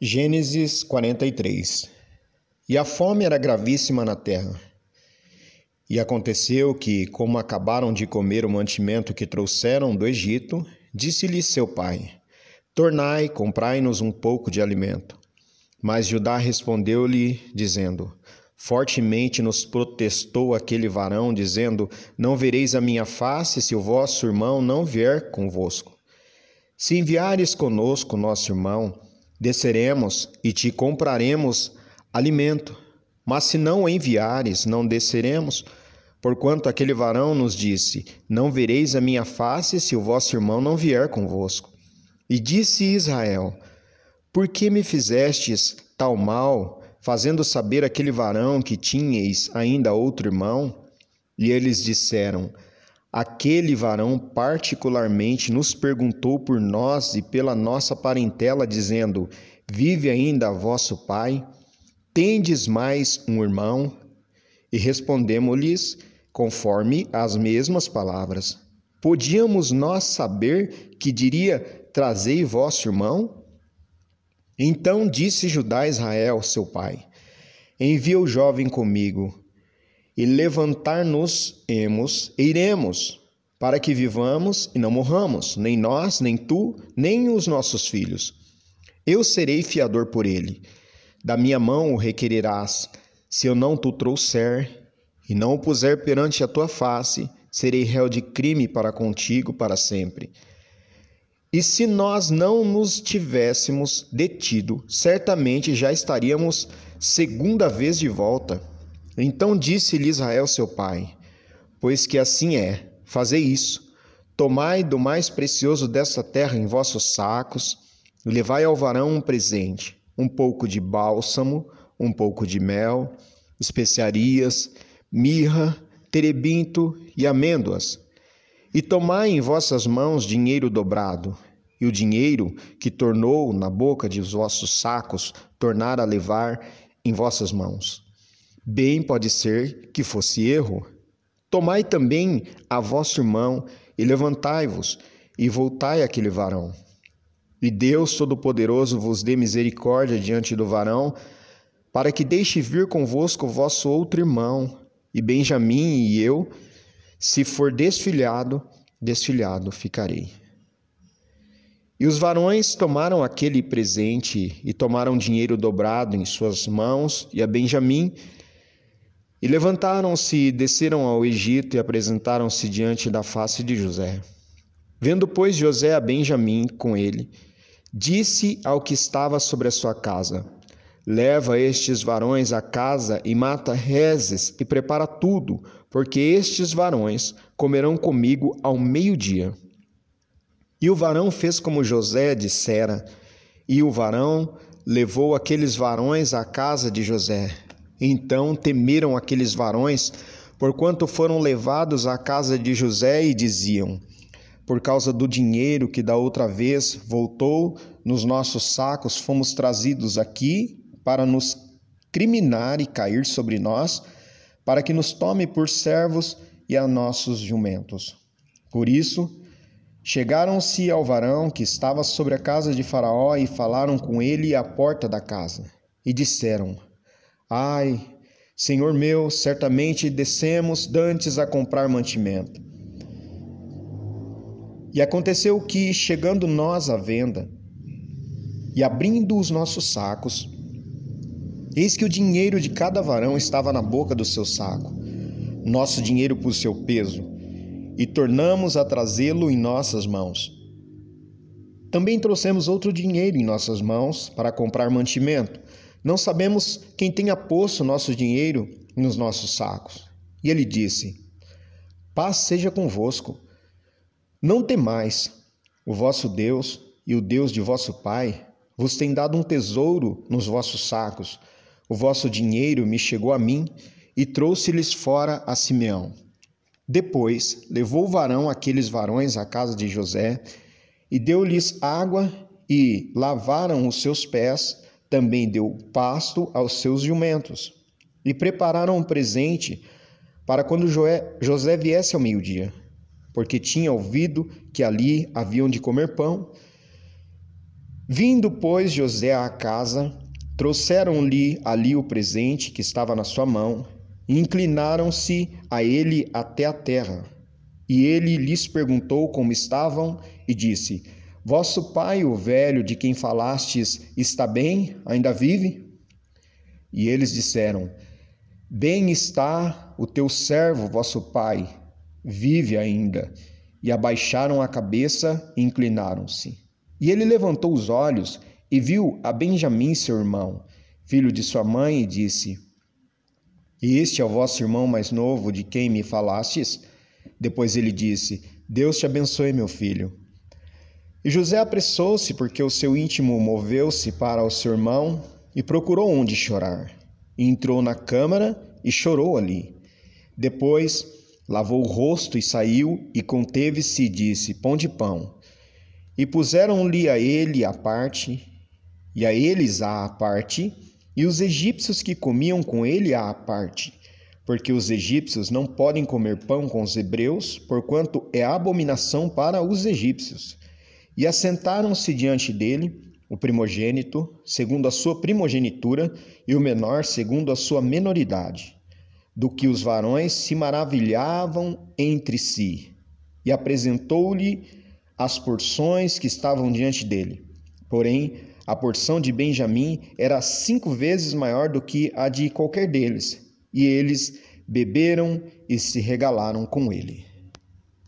Gênesis 43 E a fome era gravíssima na terra. E aconteceu que, como acabaram de comer o mantimento que trouxeram do Egito, disse-lhe seu pai: Tornai, comprai-nos um pouco de alimento. Mas Judá respondeu-lhe, dizendo: Fortemente nos protestou aquele varão, dizendo: Não vereis a minha face se o vosso irmão não vier convosco. Se enviares conosco nosso irmão, desceremos e te compraremos alimento. Mas se não enviares, não desceremos, porquanto aquele varão nos disse: Não vereis a minha face se o vosso irmão não vier convosco. E disse Israel: Por que me fizestes tal mal, fazendo saber aquele varão que tinhais ainda outro irmão? E eles disseram: Aquele varão particularmente nos perguntou por nós e pela nossa parentela, dizendo: Vive ainda vosso pai? Tendes mais um irmão? E respondemos-lhes conforme as mesmas palavras. Podíamos nós saber que diria: Trazei vosso irmão? Então disse Judá a Israel, seu pai: Envia o jovem comigo e levantar-nos-emos e iremos, para que vivamos e não morramos, nem nós, nem tu, nem os nossos filhos. Eu serei fiador por ele. Da minha mão o requererás. Se eu não tu trouxer e não o puser perante a tua face, serei réu de crime para contigo para sempre. E se nós não nos tivéssemos detido, certamente já estaríamos segunda vez de volta então disse-lhe Israel seu pai: Pois que assim é, fazei isso. Tomai do mais precioso dessa terra em vossos sacos, e levai ao varão um presente: um pouco de bálsamo, um pouco de mel, especiarias, mirra, terebinto e amêndoas. E tomai em vossas mãos dinheiro dobrado, e o dinheiro que tornou na boca de vossos sacos tornar a levar em vossas mãos. Bem pode ser que fosse erro. Tomai também a vosso irmão e levantai-vos e voltai àquele varão. E Deus Todo-Poderoso vos dê misericórdia diante do varão, para que deixe vir convosco o vosso outro irmão, e Benjamim e eu, se for desfilhado, desfilhado ficarei. E os varões tomaram aquele presente e tomaram dinheiro dobrado em suas mãos, e a Benjamim e levantaram-se e desceram ao Egito e apresentaram-se diante da face de José. Vendo, pois, José a Benjamim com ele, disse ao que estava sobre a sua casa: Leva estes varões à casa e mata rezes e prepara tudo, porque estes varões comerão comigo ao meio-dia. E o varão fez como José dissera, e o varão levou aqueles varões à casa de José. Então temeram aqueles varões, porquanto foram levados à casa de José e diziam: Por causa do dinheiro que da outra vez voltou nos nossos sacos, fomos trazidos aqui para nos criminar e cair sobre nós, para que nos tome por servos e a nossos jumentos. Por isso, chegaram-se ao varão que estava sobre a casa de Faraó e falaram com ele à porta da casa, e disseram: Ai, Senhor meu, certamente descemos dantes a comprar mantimento. E aconteceu que, chegando nós à venda e abrindo os nossos sacos, eis que o dinheiro de cada varão estava na boca do seu saco, nosso dinheiro por seu peso, e tornamos a trazê-lo em nossas mãos. Também trouxemos outro dinheiro em nossas mãos para comprar mantimento não sabemos quem tenha posto nosso dinheiro nos nossos sacos. E ele disse: Paz seja convosco. Não temais. O vosso Deus e o Deus de vosso Pai vos tem dado um tesouro nos vossos sacos. O vosso dinheiro me chegou a mim e trouxe-lhes fora a Simeão. Depois levou o varão aqueles varões à casa de José e deu-lhes água e lavaram os seus pés também deu pasto aos seus jumentos e prepararam um presente para quando José viesse ao meio-dia, porque tinha ouvido que ali haviam de comer pão. Vindo, pois, José à casa, trouxeram-lhe ali o presente que estava na sua mão, e inclinaram-se a ele até a terra. E ele lhes perguntou como estavam, e disse: Vosso pai, o velho de quem falastes, está bem? Ainda vive? E eles disseram: Bem está o teu servo, vosso pai, vive ainda. E abaixaram a cabeça e inclinaram-se. E ele levantou os olhos e viu a Benjamim, seu irmão, filho de sua mãe, e disse: Este é o vosso irmão mais novo, de quem me falastes? Depois ele disse: Deus te abençoe, meu filho. E José apressou-se, porque o seu íntimo moveu-se para o seu irmão e procurou onde chorar. E entrou na câmara e chorou ali. Depois lavou o rosto e saiu, e conteve-se e disse: Pão de pão. E puseram-lhe a ele a parte, e a eles a parte, e os egípcios que comiam com ele a parte, porque os egípcios não podem comer pão com os hebreus, porquanto é abominação para os egípcios. E assentaram-se diante dele o primogênito, segundo a sua primogenitura, e o menor, segundo a sua menoridade, do que os varões se maravilhavam entre si. E apresentou-lhe as porções que estavam diante dele. Porém, a porção de Benjamim era cinco vezes maior do que a de qualquer deles, e eles beberam e se regalaram com ele.